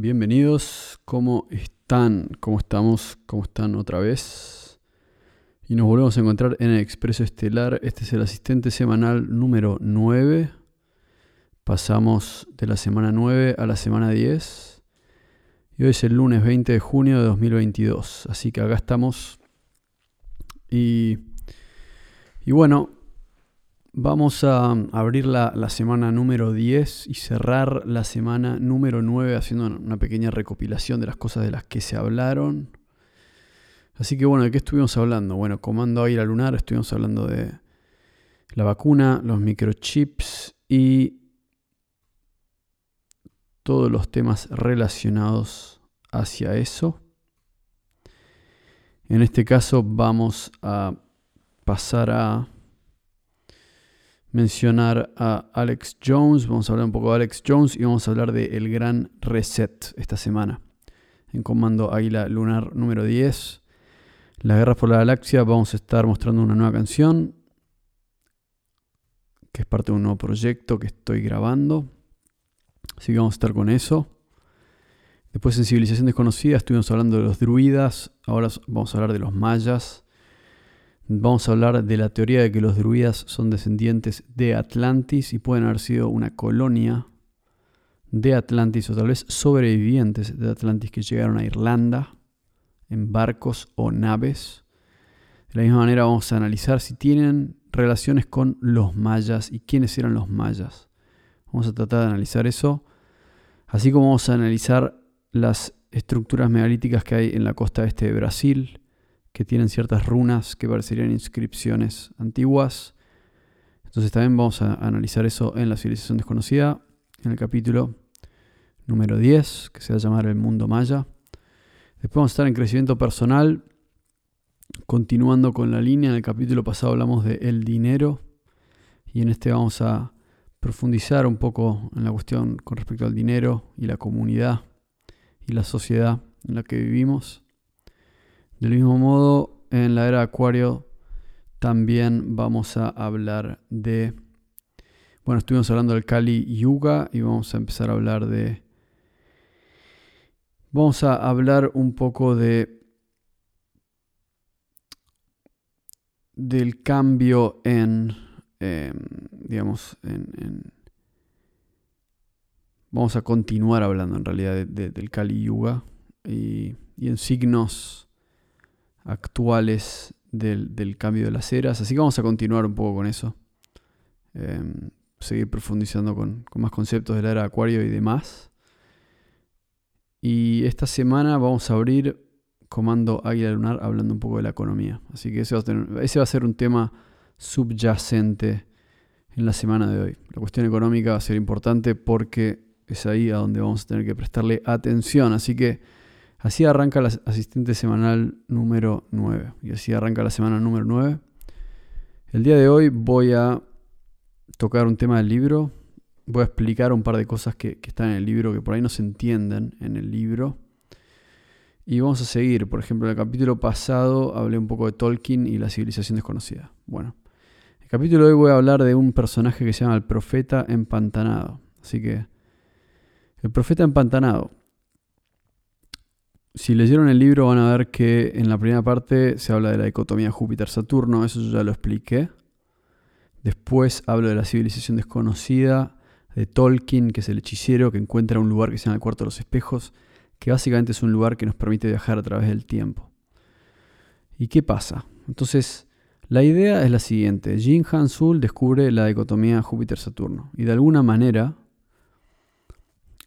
bienvenidos. ¿Cómo están? ¿Cómo estamos? ¿Cómo están otra vez? Y nos volvemos a encontrar en el Expreso Estelar. Este es el asistente semanal número 9. Pasamos de la semana 9 a la semana 10. Y hoy es el lunes 20 de junio de 2022. Así que acá estamos. Y, y bueno, Vamos a abrir la, semana número 10 y cerrar la semana número 9 haciendo una pequeña recopilación de las cosas de las que se hablaron. Así que bueno, ¿de qué estuvimos hablando? Bueno, Comando Águila Lunar, estuvimos hablando de la vacuna, los microchips y todos los temas relacionados hacia eso. En este caso vamos a pasar a mencionar a Alex Jones, vamos a hablar un poco de Alex Jones y vamos a hablar de El Gran Reset esta semana. En Comando Águila Lunar número 10, La Guerra por la Galaxia, vamos a estar mostrando una nueva canción que es parte de un nuevo proyecto que estoy grabando. Así que vamos a estar con eso. Después en Civilización Desconocida estuvimos hablando de los druidas, ahora vamos a hablar de los mayas. Vamos a hablar de la teoría de que los druidas son descendientes de Atlantis y pueden haber sido una colonia de Atlantis o tal vez sobrevivientes de Atlantis que llegaron a Irlanda en barcos o naves. De la misma manera vamos a analizar si tienen relaciones con los mayas y quiénes eran los mayas. Vamos a tratar de analizar eso, así como vamos a analizar las estructuras megalíticas que hay en la costa este de Brasil, que tienen ciertas runas que parecerían inscripciones antiguas. Entonces también vamos a analizar eso en la civilización desconocida, en el capítulo número 10, que se va a llamar El Mundo Maya. Después vamos a estar en crecimiento personal, continuando con la línea. En el capítulo pasado hablamos de el dinero y en este vamos a profundizar un poco en la cuestión con respecto al dinero y la comunidad y la sociedad en la que vivimos. Del mismo modo, en la era Acuario también vamos a hablar de... Bueno, estuvimos hablando del Kali Yuga y vamos a empezar a hablar de... Vamos a hablar un poco de... del cambio en... Em, digamos, en, Vamos a continuar hablando en realidad del Kali Yuga y en signos actuales del, cambio de las eras. Así que vamos a continuar un poco con eso. Em, seguir profundizando con, más conceptos de la era de Acuario y demás. Y esta semana vamos a abrir Comando Águila Lunar hablando un poco de la economía. Así que ese va a ser un tema subyacente en la semana de hoy. La cuestión económica va a ser importante porque es ahí a donde vamos a tener que prestarle atención. Así que Así arranca la asistente semanal número 9. Y así arranca la semana número 9. El día de hoy voy a tocar un tema del libro. Voy a explicar un par de cosas que, están en el libro que por ahí no se entienden en el libro. Y vamos a seguir. Por ejemplo, en el capítulo pasado hablé un poco de Tolkien y la civilización desconocida. Bueno, en el capítulo de hoy voy a hablar de un personaje que se llama el profeta empantanado. Así que, el profeta empantanado si leyeron el libro van a ver que en la primera parte se habla de la dicotomía Júpiter-Saturno, eso yo ya lo expliqué. Después hablo de la civilización desconocida, de Tolkien, que es el hechicero que encuentra un lugar que se llama el Cuarto de los Espejos, que básicamente es un lugar que nos permite viajar a través del tiempo. ¿Y qué pasa? Entonces, la idea es la siguiente. Jin Han Sul descubre la dicotomía Júpiter-Saturno y de alguna manera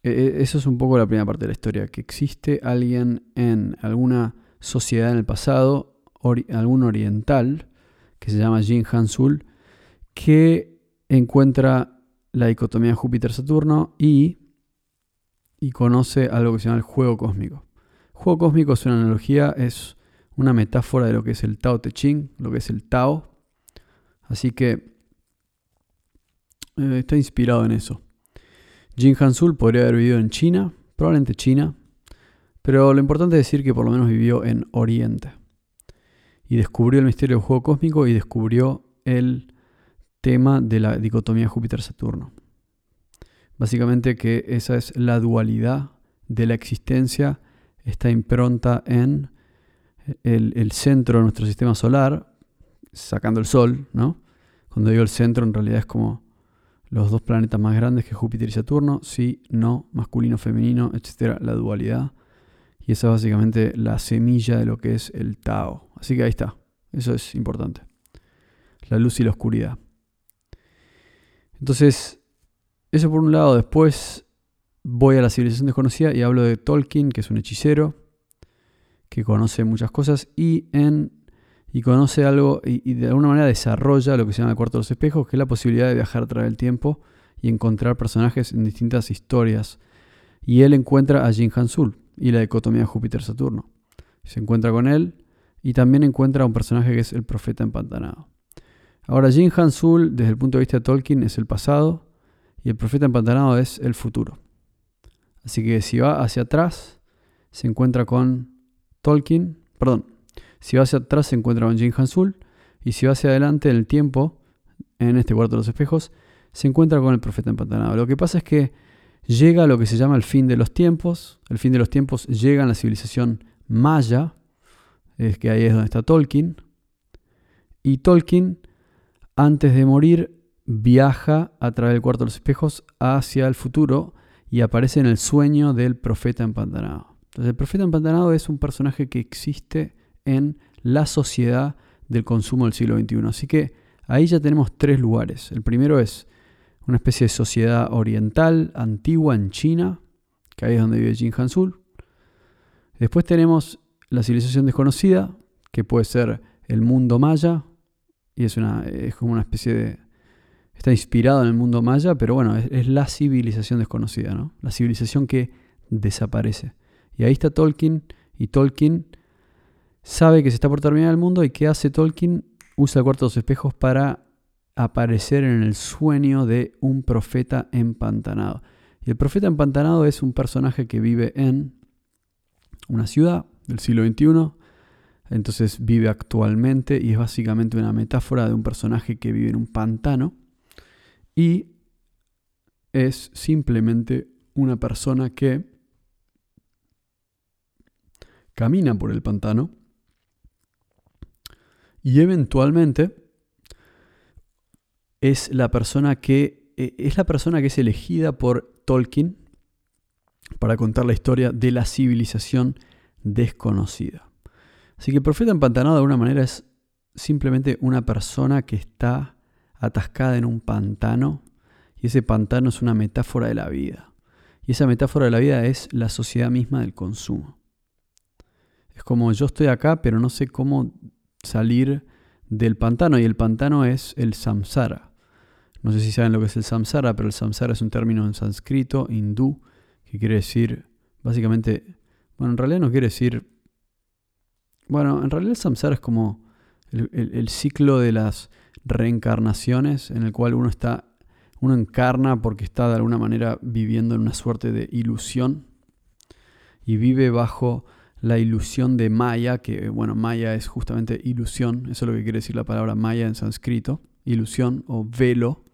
e, e, eso es un poco la primera parte de la historia, que existe alguien en alguna sociedad en el pasado, algún oriental, que se llama Jin Hansul, que encuentra la dicotomía Júpiter-Saturno y, y conoce algo que se llama el juego cósmico. El juego cósmico es una analogía, es una metáfora de lo que es el Tao Te Ching, lo que es el Tao. Así que eh, está inspirado en eso. Jin Hansul podría haber vivido en China, probablemente China, pero lo importante es decir que por lo menos vivió en Oriente. Y descubrió el misterio del juego cósmico y descubrió el tema de la dicotomía Júpiter-Saturno. Básicamente que esa es la dualidad de la existencia está impronta en el, centro de nuestro sistema solar, sacando el Sol, ¿no? Cuando digo el centro, en realidad es como los dos planetas más grandes que Júpiter y Saturno, sí, no, masculino, femenino, etcétera, la dualidad. Y esa es básicamente la semilla de lo que es el Tao. Así que ahí está, eso es importante. La luz y la oscuridad. Entonces, eso por un lado, después voy a la civilización desconocida y hablo de Tolkien, que es un hechicero, que conoce muchas cosas y, en, y conoce algo y, de alguna manera desarrolla lo que se llama el cuarto de los espejos, que es la posibilidad de viajar a través del tiempo y encontrar personajes en distintas historias. Y él encuentra a Jin Hansul y la dicotomía Júpiter-Saturno. Se encuentra con él y también encuentra a un personaje que es el profeta empantanado. Ahora, Jin Hansul, desde el punto de vista de Tolkien, es el pasado y el profeta empantanado es el futuro. Así que si va hacia atrás, se encuentra con Tolkien, perdón, si va hacia atrás se encuentra con Jin Hansul y si va hacia adelante en el tiempo, en este cuarto de los espejos, se encuentra con el profeta empantanado. Lo que pasa es que llega a lo que se llama el fin de los tiempos, el fin de los tiempos llega a la civilización maya, es que ahí es donde está Tolkien, y Tolkien, antes de morir, viaja a través del cuarto de los espejos hacia el futuro y aparece en el sueño del profeta empantanado. Entonces el profeta empantanado es un personaje que existe en la sociedad del consumo del siglo XXI. Así que ahí ya tenemos tres lugares. El primero es una especie de sociedad oriental antigua en China, que ahí es donde vive Jin Hansul. Después tenemos la civilización desconocida, que puede ser el mundo maya, y es, una, es como una especie de... Está inspirado en el mundo maya, pero bueno, es, es la civilización desconocida, ¿no? La civilización que desaparece. Y ahí está Tolkien, y Tolkien sabe que se está por terminar el mundo, y ¿qué hace Tolkien? Usa el cuarto de los espejos para aparecer en el sueño de un profeta empantanado. Y el profeta empantanado es un personaje que vive en una ciudad del siglo XXI, entonces vive actualmente y es básicamente una metáfora de un personaje que vive en un pantano y es simplemente una persona que camina por el pantano y eventualmente es la persona que eh, es la persona que es elegida por Tolkien para contar la historia de la civilización desconocida. Así que el profeta empantanado de alguna manera es simplemente una persona que está atascada en un pantano y ese pantano es una metáfora de la vida. Y esa metáfora de la vida es la sociedad misma del consumo. Es como yo estoy acá, pero no sé cómo salir del pantano. Y el pantano es el samsara. No sé si saben lo que es el samsara, pero el samsara es un término en sánscrito, hindú, que quiere decir, básicamente, bueno, en realidad no quiere decir, bueno, en realidad el samsara es como el, ciclo de las reencarnaciones en el cual uno está, uno encarna porque está de alguna manera viviendo en una suerte de ilusión y vive bajo la ilusión de Maya, que bueno, Maya es justamente ilusión, eso es lo que quiere decir la palabra Maya en sánscrito, ilusión o velo.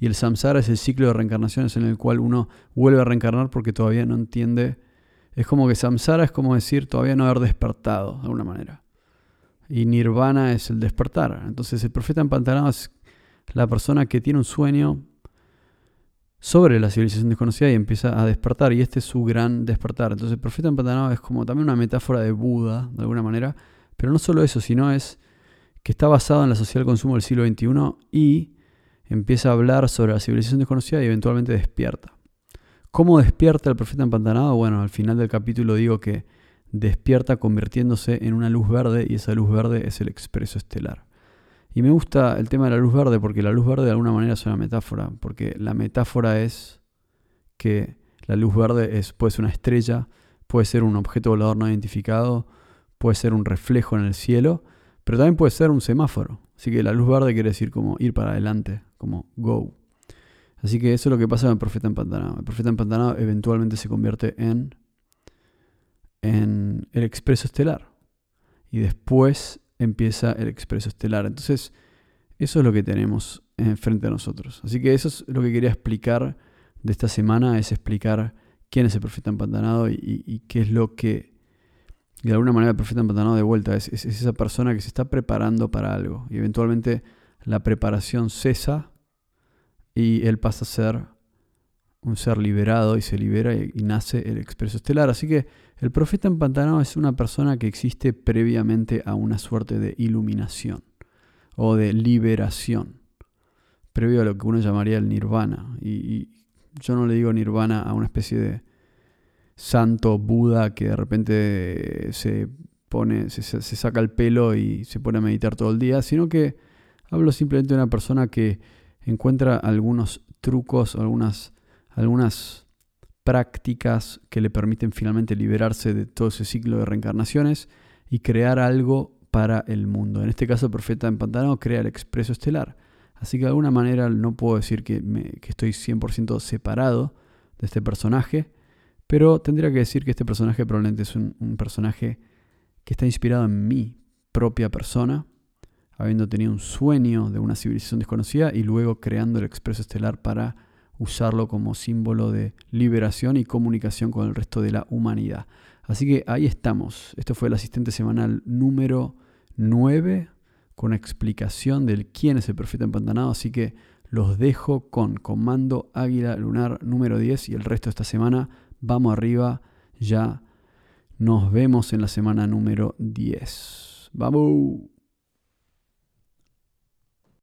Y el samsara es el ciclo de reencarnaciones en el cual uno vuelve a reencarnar porque todavía no entiende. Es como que samsara es como decir todavía no haber despertado, de alguna manera. Y nirvana es el despertar. Entonces el profeta empantanado es la persona que tiene un sueño sobre la civilización desconocida y empieza a despertar. Y este es su gran despertar. Entonces el profeta empantanado es como también una metáfora de Buda, de alguna manera. Pero no solo eso, sino es que está basado en la sociedad del consumo del siglo XXI y empieza a hablar sobre la civilización desconocida y eventualmente despierta. ¿Cómo despierta el profeta empantanado? Bueno, al final del capítulo digo que despierta convirtiéndose en una luz verde y esa luz verde es el expreso estelar. Y me gusta el tema de la luz verde porque la luz verde de alguna manera es una metáfora, porque la metáfora es que la luz verde es, puede ser una estrella, puede ser un objeto volador no identificado, puede ser un reflejo en el cielo, pero también puede ser un semáforo. Así que la luz verde quiere decir como ir para adelante, como go. Así que eso es lo que pasa con el profeta empantanado. El profeta empantanado eventualmente se convierte en, en el expreso estelar. Y después empieza el expreso estelar. Entonces, eso es lo que tenemos frente a nosotros. Así que eso es lo que quería explicar de esta semana, es explicar quién es el profeta empantanado y, qué es lo que, de alguna manera, el profeta empantanado de vuelta es, es, esa persona que se está preparando para algo y eventualmente la preparación cesa y él pasa a ser un ser liberado y se libera y, nace el expreso estelar. Así que el profeta empantanado es una persona que existe previamente a una suerte de iluminación o de liberación, previo a lo que uno llamaría el nirvana. Y, yo no le digo nirvana a una especie de santo Buda que de repente se pone, se, se saca el pelo y se pone a meditar todo el día, sino que hablo simplemente de una persona que encuentra algunos trucos, algunas algunas prácticas que le permiten finalmente liberarse de todo ese ciclo de reencarnaciones y crear algo para el mundo. En este caso, el profeta empantanado crea el expreso estelar. Así que de alguna manera no puedo decir que, estoy 100% separado de este personaje, pero tendría que decir que este personaje probablemente es un, un personaje que está inspirado en mi propia persona, habiendo tenido un sueño de una civilización desconocida y luego creando el expreso estelar para usarlo como símbolo de liberación y comunicación con el resto de la humanidad. Así que ahí estamos. Esto fue el asistente semanal número 9 con explicación del quién es el profeta empantanado. Así que los dejo con Comando Águila Lunar número 10 y el resto de esta semana vamos arriba. Ya nos vemos en la semana número 10. ¡Vamos!